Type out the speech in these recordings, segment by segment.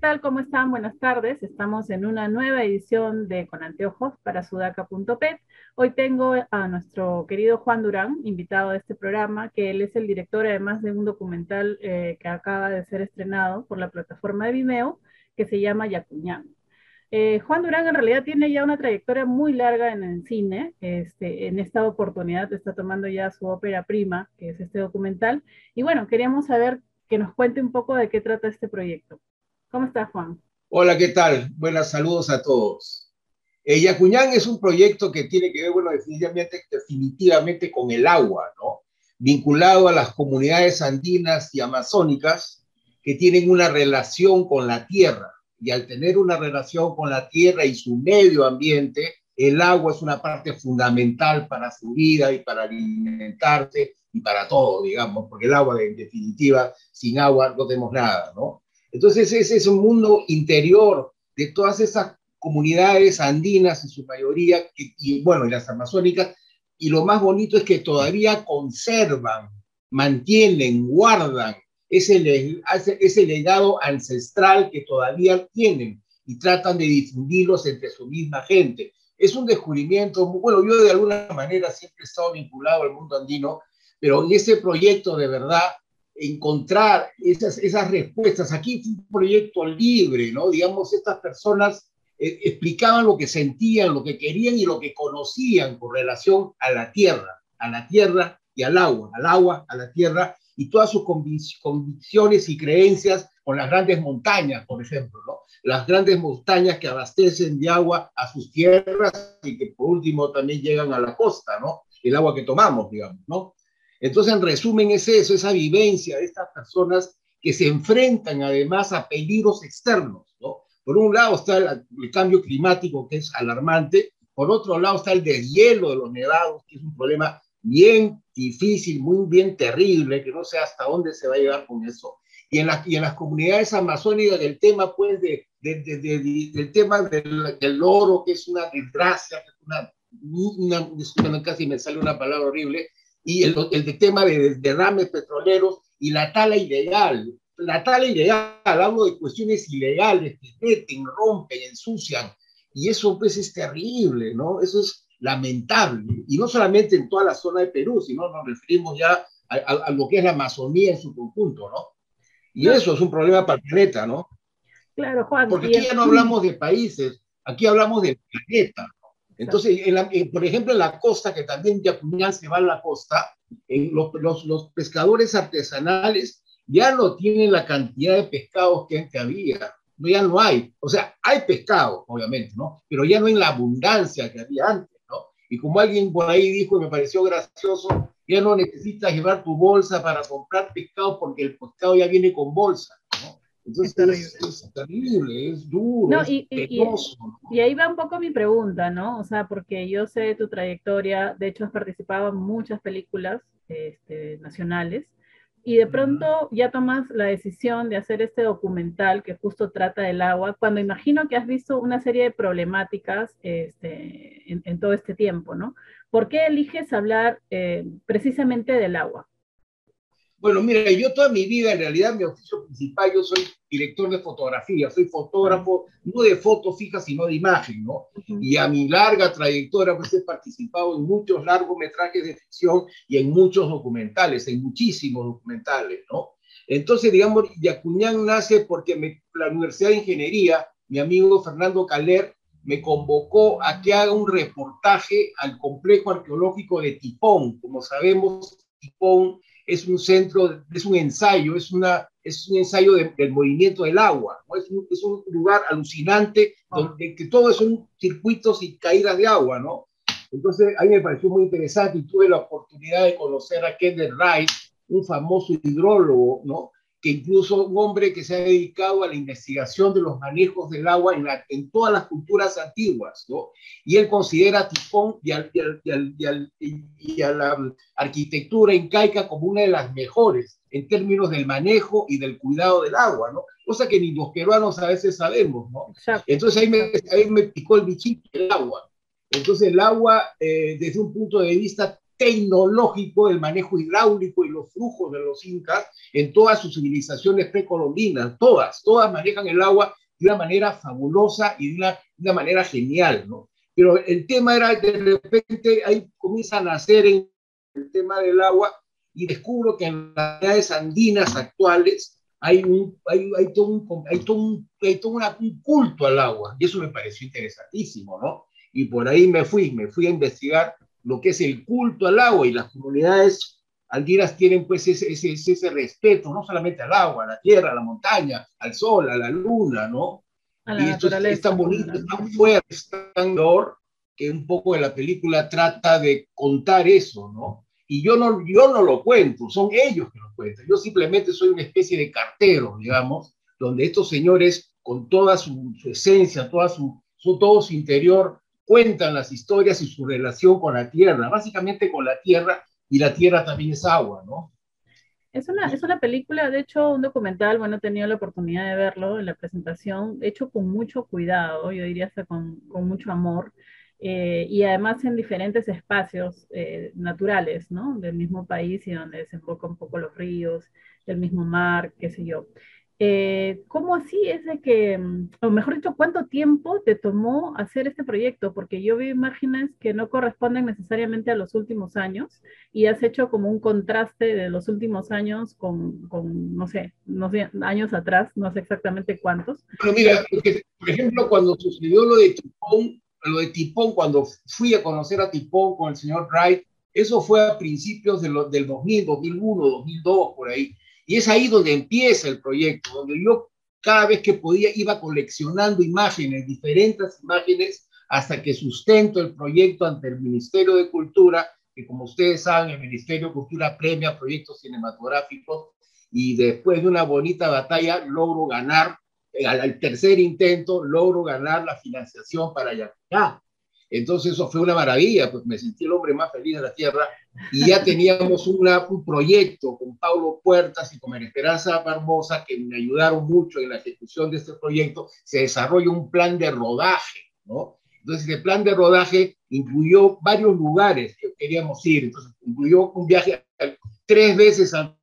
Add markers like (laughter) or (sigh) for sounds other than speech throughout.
tal? ¿Cómo están? Buenas tardes. Estamos en una nueva edición de Con Anteojos para sudaca.pet. Hoy tengo a nuestro querido Juan Durán, invitado a este programa, que él es el director además de un documental eh, que acaba de ser estrenado por la plataforma de Vimeo, que se llama Yacuñán. Eh, Juan Durán en realidad tiene ya una trayectoria muy larga en el cine. Este, en esta oportunidad está tomando ya su ópera prima, que es este documental. Y bueno, queríamos saber que nos cuente un poco de qué trata este proyecto. ¿Cómo estás, Juan? Hola, ¿qué tal? Buenas saludos a todos. Eh, Yacuñán es un proyecto que tiene que ver, bueno, definitivamente, definitivamente con el agua, ¿no? Vinculado a las comunidades andinas y amazónicas que tienen una relación con la tierra. Y al tener una relación con la tierra y su medio ambiente, el agua es una parte fundamental para su vida y para alimentarse y para todo, digamos, porque el agua, en definitiva, sin agua no tenemos nada, ¿no? Entonces ese es un mundo interior de todas esas comunidades andinas en su mayoría, y bueno, y las amazónicas, y lo más bonito es que todavía conservan, mantienen, guardan ese, ese legado ancestral que todavía tienen y tratan de difundirlos entre su misma gente. Es un descubrimiento, bueno, yo de alguna manera siempre he estado vinculado al mundo andino pero en ese proyecto de verdad encontrar esas, esas respuestas. Aquí fue un proyecto libre, ¿no? Digamos, estas personas eh, explicaban lo que sentían, lo que querían y lo que conocían con relación a la tierra, a la tierra y al agua, al agua, a la tierra y todas sus convicciones y creencias con las grandes montañas, por ejemplo, ¿no? Las grandes montañas que abastecen de agua a sus tierras y que por último también llegan a la costa, ¿no? El agua que tomamos, digamos, ¿no? Entonces, en resumen, es eso, esa vivencia de estas personas que se enfrentan además a peligros externos. ¿no? Por un lado está el, cambio climático, que es alarmante, por otro lado está el deshielo de los nevados, que es un problema bien difícil, muy bien terrible, que no sé hasta dónde se va a llegar con eso. Y en, y en las comunidades amazónicas el tema, pues, de, del tema del, del, oro, que es una desgracia, una, una, casi me sale una palabra horrible, y el, el tema de derrames petroleros y la tala ilegal. La tala ilegal, hablo de cuestiones ilegales que meten, rompen, ensucian, y eso pues es terrible, ¿no? Eso es lamentable, y no solamente en toda la zona de Perú, sino nos referimos ya a, a, lo que es la Amazonía en su conjunto, ¿no? Y eso es un problema para el planeta, ¿no? Claro, Juan. Porque aquí ya no hablamos de países, aquí hablamos del planeta. Entonces, por ejemplo, en la costa, que también Yacuñán se va a la costa, los, los, pescadores artesanales ya no tienen la cantidad de pescados que antes había. Ya no hay. O sea, hay pescado, obviamente, ¿no? Pero ya no en la abundancia que había antes, ¿no? Y como alguien por ahí dijo y me pareció gracioso, ya no necesitas llevar tu bolsa para comprar pescado porque el pescado ya viene con bolsa. Entonces es terrible. Es, duro, y, y, ahí va un poco mi pregunta, ¿no? O sea, porque yo sé tu trayectoria, de hecho has participado en muchas películas este, nacionales, y de pronto ya tomas la decisión de hacer este documental que justo trata del agua, cuando imagino que has visto una serie de problemáticas este, en, todo este tiempo, ¿no? ¿Por qué eliges hablar eh, precisamente del agua? Bueno, mira, yo toda mi vida, en realidad, mi oficio principal, yo soy director de fotografía, soy fotógrafo, no de foto fija, sino de imagen, ¿no? Y a mi larga trayectoria, pues he participado en muchos largometrajes de ficción y en muchos documentales, en muchísimos documentales, ¿no? Entonces, digamos, Yacuñán nace porque la Universidad de Ingeniería, mi amigo Fernando Caler, me convocó a que haga un reportaje al complejo arqueológico de Tipón. Como sabemos, Tipón es un centro, es un ensayo, es, una, es un ensayo del movimiento del agua, ¿no? es, un, es, un, lugar alucinante donde que todo son circuitos y caídas de agua, ¿no? Entonces, a mí me pareció muy interesante y tuve la oportunidad de conocer a Kenneth Rice, un famoso hidrólogo, ¿no? Que incluso un hombre que se ha dedicado a la investigación de los manejos del agua en, en todas las culturas antiguas, ¿no? Y él considera a Tifón y, y, a la arquitectura incaica como una de las mejores en términos del manejo y del cuidado del agua, ¿no? Cosa que ni los peruanos a veces sabemos, ¿no? Entonces ahí me, ahí me picó el bichito del agua. Entonces el agua, eh, desde un punto de vista tecnológico del manejo hidráulico y los flujos de los incas en todas sus civilizaciones precolombinas, todas, todas manejan el agua de una manera fabulosa y de una, de una manera genial, ¿no? Pero el tema era de repente ahí comienza a nacer en el tema del agua y descubro que en las ciudades andinas actuales hay, un, hay, hay todo, un, hay todo, un, hay todo una, un culto al agua y eso me pareció interesantísimo, ¿no? Y por ahí me fui, me fui a investigar lo que es el culto al agua y las comunidades andinas tienen pues ese, ese, ese respeto, no solamente al agua, a la tierra, a la montaña, al sol, a la luna, ¿no? y esto es, tan bonito, es tan fuerte, es tan dolor, que un poco de la película trata de contar eso, ¿no? Y yo no, yo no lo cuento, son ellos que lo cuentan. Yo simplemente soy una especie de cartero, digamos, donde estos señores, con toda su, esencia, toda su, su, todo su interior, cuentan las historias y su relación con la tierra, básicamente con la tierra, y la tierra también es agua, ¿no? Es una, es una película, de hecho, un documental, bueno, he tenido la oportunidad de verlo en la presentación, hecho con mucho cuidado, yo diría hasta con, con mucho amor, eh, y además en diferentes espacios eh, naturales, ¿no? Del mismo país y donde desembocan un poco los ríos, del mismo mar, qué sé yo. Eh, ¿Cómo así es de que, mm, o mejor dicho, cuánto tiempo te tomó hacer este proyecto? Porque yo vi imágenes que no corresponden necesariamente a los últimos años y has hecho como un contraste de los últimos años con, con no, sé, no sé, años atrás, no sé exactamente cuántos. Pero mira, por ejemplo, cuando sucedió lo de Tipón, lo de Tipón, cuando fui a conocer a Tipón con el señor Wright, eso fue a principios de lo, del 2000, 2001, 2002, por ahí y es ahí donde empieza el proyecto, donde yo cada vez que podía iba coleccionando imágenes, diferentes imágenes, hasta que sustento el proyecto ante el Ministerio de Cultura, que como ustedes saben, el Ministerio de Cultura premia proyectos cinematográficos y después de una bonita batalla logro ganar, eh, al, tercer intento, logro ganar la financiación para Yacá. Entonces eso fue una maravilla, pues me sentí el hombre más feliz de la tierra y ya teníamos una, un proyecto con Pablo Puertas y con María Esperanza Barbosa que me ayudaron mucho en la ejecución de este proyecto. Se desarrolla un plan de rodaje, ¿no? Entonces el plan de rodaje incluyó varios lugares que queríamos ir. Entonces incluyó un viaje tres veces a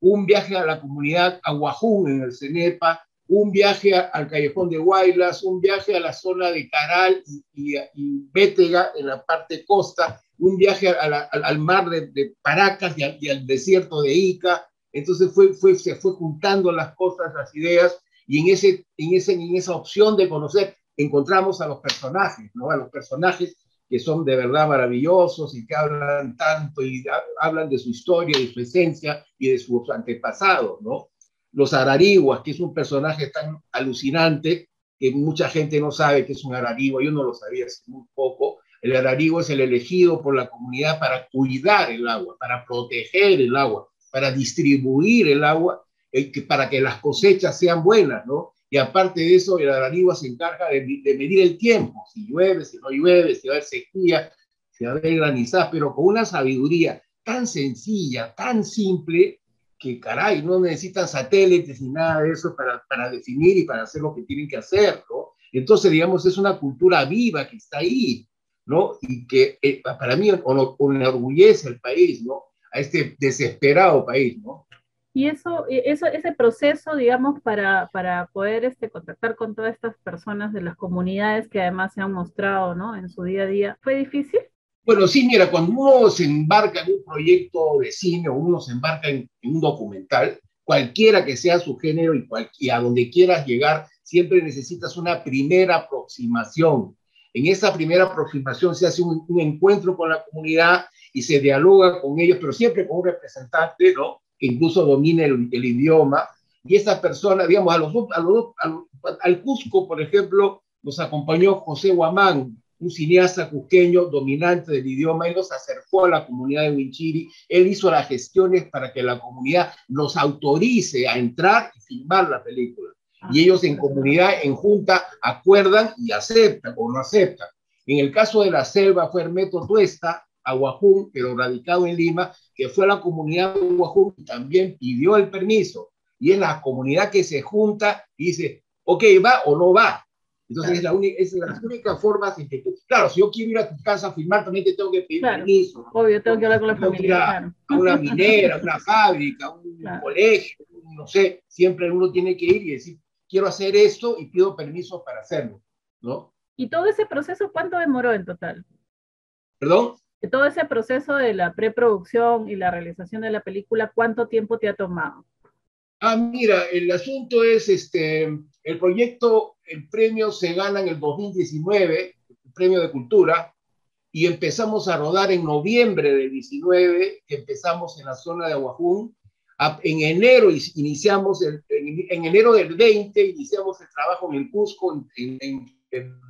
un viaje a la comunidad Aguajún en el Cenepa, un viaje al callejón de Guaylas, un viaje a la zona de Caral y, y, Bétega en la parte costa, un viaje al mar de, Paracas y al, desierto de Ica. Entonces fue, se fue juntando las cosas, las ideas, y en, ese, en, ese, en esa opción de conocer encontramos a los personajes, ¿no? a los personajes que son de verdad maravillosos y que hablan tanto y hablan de su historia, de su esencia y de sus antepasados, ¿no? Los Arariguas, que es un personaje tan alucinante que mucha gente no sabe que es un Ararigua, yo no lo sabía hace muy poco. El Ararigua es el elegido por la comunidad para cuidar el agua, para proteger el agua, para distribuir el agua, eh, para que las cosechas sean buenas, ¿no? Y aparte de eso, el Ararigua se encarga de, medir el tiempo, si llueve, si no llueve, si va a haber sequía, si va a haber granizadas, pero con una sabiduría tan sencilla, tan simple, que caray, no necesitan satélites ni nada de eso para, para definir y para hacer lo que tienen que hacer, ¿no? Entonces, digamos, es una cultura viva que está ahí, ¿no? Y que eh, para mí enorgullece al país, ¿no? A este desesperado país, ¿no? Y eso, eso, ese proceso, digamos, para, para poder este, contactar con todas estas personas de las comunidades que además se han mostrado, ¿no? En su día a día, ¿fue difícil? Bueno, sí, mira, cuando uno se embarca en un proyecto de cine o uno se embarca en, un documental, cualquiera que sea su género y, y, a donde quieras llegar, siempre necesitas una primera aproximación. En esa primera aproximación se hace un, encuentro con la comunidad y se dialoga con ellos, pero siempre con un representante, ¿no? Que incluso domine el, idioma. Y esa persona, digamos, a los, a al Cusco, por ejemplo, nos acompañó José Guamán, un cineasta cusqueño dominante del idioma, él nos acercó a la comunidad de Winchiri, él hizo las gestiones para que la comunidad nos autorice a entrar y filmar la película. y ah, ellos en comunidad, en junta, acuerdan y aceptan o no aceptan. En el caso de la selva fue Hermeto Tuesta, Aguajún, pero radicado en Lima, que fue la comunidad de Aguajún y también pidió el permiso. Y es la comunidad que se junta y dice, ok, va o no va. Entonces es, la única, es las únicas formas en que tú, claro, si yo quiero ir a tu casa a filmar, también te tengo que pedir permiso. Obvio, tengo que hablar con la familia. A, una minera, a una (laughs) fábrica, un colegio, no sé, siempre uno tiene que ir y decir, quiero hacer esto y pido permiso para hacerlo, ¿no? ¿Y todo ese proceso cuánto demoró en total? ¿Perdón? Todo ese proceso de la preproducción y la realización de la película, ¿cuánto tiempo te ha tomado? Ah, mira, el asunto es, este, el proyecto, el premio se gana en el 2019, el premio de cultura, y empezamos a rodar en noviembre del 19, empezamos en la zona de Aguajún, en enero iniciamos, en, enero del 20 iniciamos el trabajo en el Cusco, en, en, en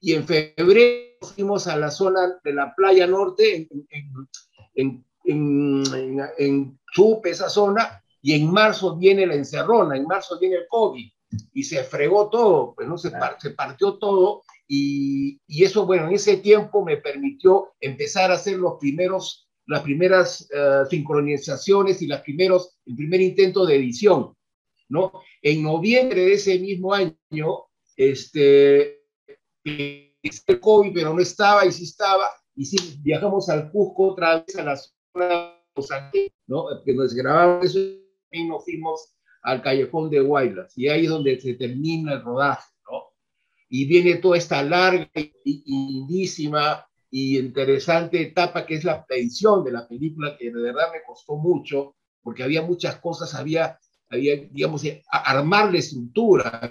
y en febrero fuimos a la zona de la playa norte, en, en, en, Chup, esa zona, y en marzo viene la encerrona, en marzo viene el COVID, y se fregó todo, pues no se, se partió todo, y, y, eso, bueno, en ese tiempo me permitió empezar a hacer los primeros, las primeras eh, sincronizaciones y las primeros, el primer intento de edición, ¿no? En noviembre de ese mismo año, este, el COVID, pero no estaba y sí estaba, y sí viajamos al Cusco otra vez a la zona de Los Ángeles, ¿no? Que nos grabamos eso y nos fuimos al callejón de Guaylas, y ahí es donde se termina el rodaje, ¿no? Y viene toda esta larga y lindísima y interesante etapa que es la edición de la película, que de verdad me costó mucho, porque había muchas cosas, había, había digamos, armar la estructura,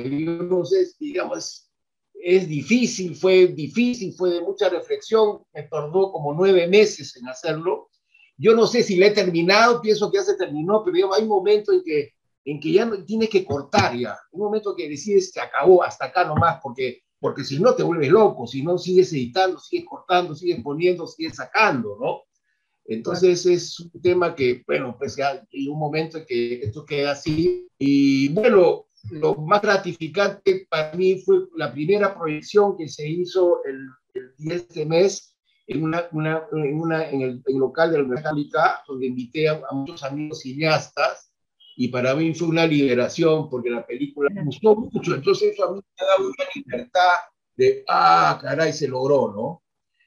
sé, digamos, es difícil, fue difícil, fue de mucha reflexión, me tardó como nueve meses en hacerlo. Yo no sé si le he terminado, pienso que ya se terminó, pero hay un momento en que, en que ya no, tienes que cortar ya, un momento que decides se acabó, hasta acá nomás, porque, porque si no te vuelves loco, si no sigues editando, sigues cortando, sigues poniendo, sigues sacando, ¿no? Entonces es un tema que, bueno, pues ya hay un momento en que esto queda así. Y bueno, lo más gratificante para mí fue la primera proyección que se hizo el, el 10 de mes en, una, una, en, una, en, el, local de la Universidad donde invité a, muchos amigos cineastas y para mí fue una liberación porque la película me gustó mucho, entonces eso a mí me ha dado una libertad de, ah, caray, se logró, ¿no?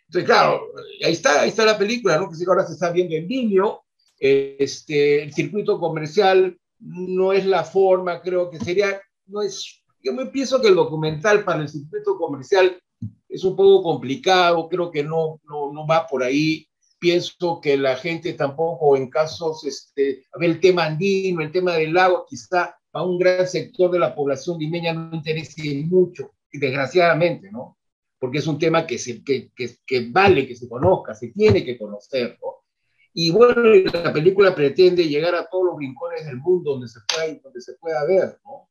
Entonces, claro, ahí está, ahí está la película, ¿no? Que ahora se está viendo en Vimeo, este, el circuito comercial no es la forma, creo que sería, no es, yo me pienso que el documental para el circuito comercial es un poco complicado, creo que no, no, no va por ahí. Pienso que la gente tampoco, en casos, este, el tema andino, el tema del lago, quizá a un gran sector de la población limeña no interese mucho, desgraciadamente, ¿no? Porque es un tema que, se, que, que, que vale que se conozca, se tiene que conocer, ¿no? Y bueno, la película pretende llegar a todos los rincones del mundo donde se pueda, donde se pueda ver, ¿no?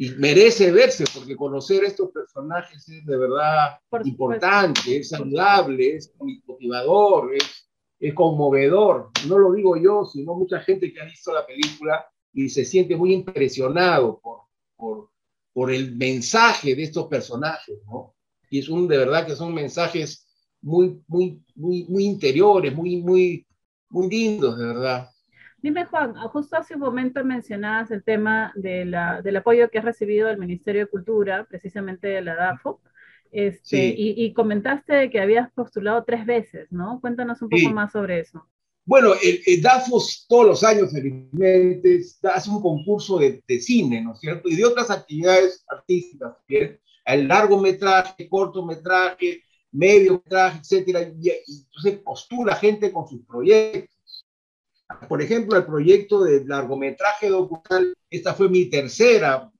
Y merece verse, porque conocer estos personajes es de verdad importante, es saludable, es motivador, es, es conmovedor. No lo digo yo, sino mucha gente que ha visto la película y se siente muy impresionado por, por, por el mensaje de estos personajes, ¿no? Y es un, de verdad que son mensajes muy, muy, muy, muy interiores, muy, muy, muy lindos, de verdad. Dime, Juan, justo hace un momento mencionabas el tema de la, del apoyo que has recibido del Ministerio de Cultura, precisamente de la DAFO, este, y, comentaste que habías postulado tres veces, ¿no? Cuéntanos un poco más sobre eso. Bueno, el, DAFO todos los años, felizmente, hace un concurso de, de, cine, ¿no es cierto? Y de otras actividades artísticas, ¿bien? El largometraje, cortometraje, medio traje, etcétera, y, entonces postula gente con sus proyectos. Por ejemplo, el proyecto de largometraje documental, esta fue mi tercera,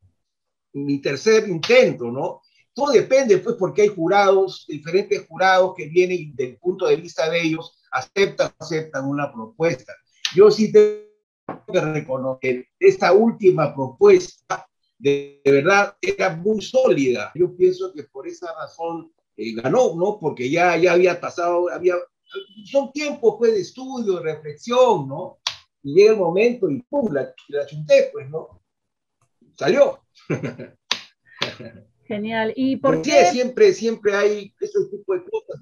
mi tercer intento, ¿no? Todo depende, pues, porque hay jurados, diferentes jurados que vienen del punto de vista de ellos, aceptan aceptan una propuesta. Yo sí tengo que reconocer esta última propuesta, de, de verdad, era muy sólida. Yo pienso que por esa razón eh, ganó, ¿no? Porque ya, ya había pasado, había, son tiempos pues, de estudio, de reflexión, ¿no? Y llega el momento y ¡pum! La, la chunté, pues, ¿no? Salió. (laughs) Genial. ¿Y por qué? Siempre, siempre hay ese tipo de cosas,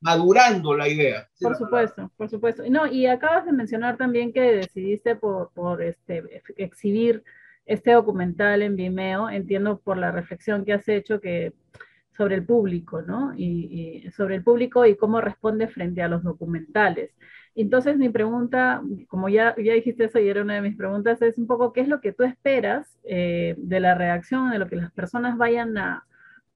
madurando la idea. Por supuesto, por supuesto. No, y acabas de mencionar también que decidiste por, por este, exhibir este documental en Vimeo, entiendo por la reflexión que has hecho que sobre el público, ¿no? Y, y, sobre el público y cómo responde frente a los documentales. Entonces mi pregunta, como ya, ya dijiste eso y era una de mis preguntas, es un poco qué es lo que tú esperas eh, de la reacción, de lo que las personas vayan a,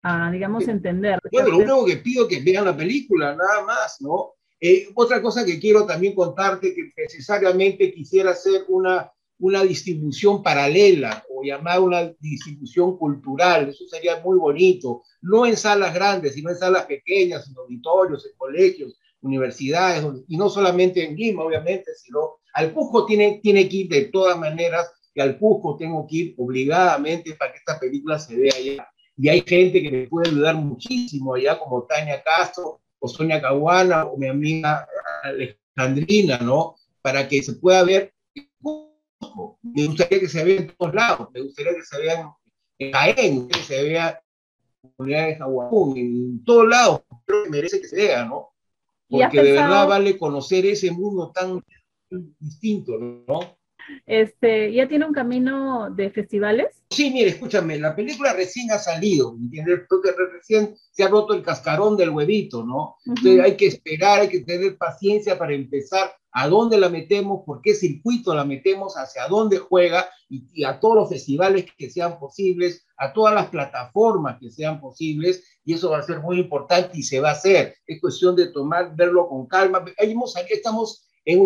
a digamos, entender. Bueno, lo único que pido es que vean la película, nada más, ¿no? Eh, otra cosa que quiero también contarte, que necesariamente quisiera hacer una, una distribución paralela o llamar una distribución cultural, eso sería muy bonito, no en salas grandes, sino en salas pequeñas, en auditorios, en colegios, universidades, y no solamente en Lima, obviamente, sino al Cusco tiene, tiene que ir de todas maneras, y al Cusco tengo que ir obligadamente para que esta película se vea allá. Y hay gente que me puede ayudar muchísimo allá, como Tania Castro, o Sonia Caguana, o mi amiga Alejandrina, ¿no? Para que se pueda ver. Me gustaría que se vea en todos lados, me gustaría que se vea en Jaén, que se vea en de en todos lados, creo que merece que se vea, ¿no? porque de verdad vale conocer ese mundo tan distinto, ¿no? Este, ¿Ya tiene un camino de festivales? Sí, mire, escúchame, la película recién ha salido, ¿entiendes? Porque recién se ha roto el cascarón del huevito, ¿no? Entonces hay que esperar, hay que tener paciencia para empezar a dónde la metemos, por qué circuito la metemos, hacia dónde juega y, a todos los festivales que sean posibles, a todas las plataformas que sean posibles, y eso va a ser muy importante y se va a hacer. Es cuestión de tomar, verlo con calma. Ahí estamos en,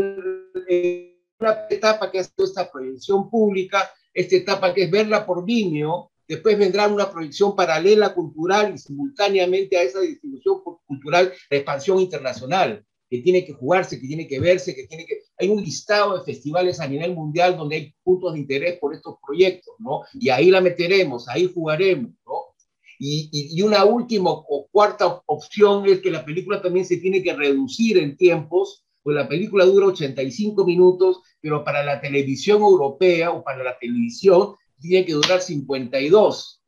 una etapa que es esta proyección pública, esta etapa que es verla por Vimeo, después vendrá una proyección paralela cultural y simultáneamente a esa distribución cultural la expansión internacional que tiene que jugarse, que tiene que verse, que tiene que... Hay un listado de festivales a nivel mundial donde hay puntos de interés por estos proyectos, ¿no? Y ahí la meteremos, ahí jugaremos, ¿no? Y, y, una última o cuarta opción es que la película también se tiene que reducir en tiempos, pues la película dura 85 minutos, pero para la televisión europea o para la televisión tiene que durar 52.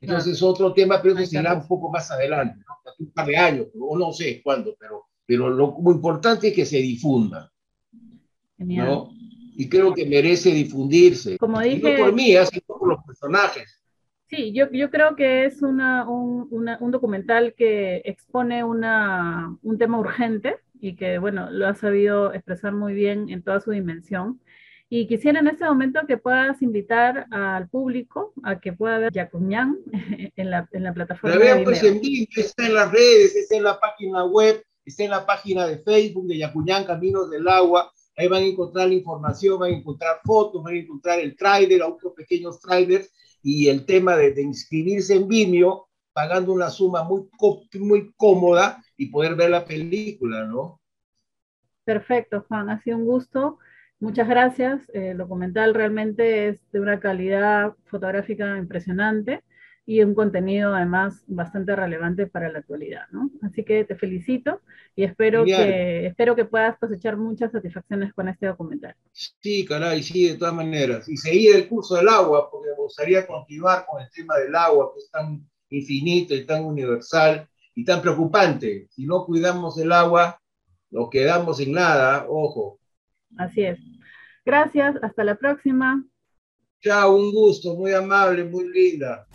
Entonces es otro tema, pero eso será un poco más adelante, ¿no? un par de años, o no sé cuándo, pero pero lo muy importante es que se difunda. ¿no? Y creo que merece difundirse. Como dije, no por mí, sino por los personajes. Sí, yo, yo creo que es una, un, una, un, documental que expone una, un tema urgente y que, bueno, lo ha sabido expresar muy bien en toda su dimensión. Y quisiera en este momento que puedas invitar al público a que pueda ver Yacuñán (laughs) en la, en la plataforma. La vean pues en vivo, está en las redes, está en la página web, está en la página de Facebook de Yacuñán Caminos del Agua. Ahí van a encontrar la información, van a encontrar fotos, van a encontrar el trailer, otros pequeños trailers y el tema de, inscribirse en Vimeo pagando una suma muy, muy cómoda y poder ver la película, ¿no? Perfecto, Juan, ha sido un gusto. Muchas gracias. El documental realmente es de una calidad fotográfica impresionante y un contenido además bastante relevante para la actualidad, ¿no? Así que te felicito y espero que, espero que puedas cosechar muchas satisfacciones con este documental. Sí, caray, sí, de todas maneras. Y seguir el curso del agua, porque me gustaría continuar con el tema del agua, que es tan infinito y tan universal y tan preocupante. Si no cuidamos el agua, nos quedamos sin nada, ojo. Así es. Gracias, hasta la próxima. Chao, un gusto, muy amable, muy linda.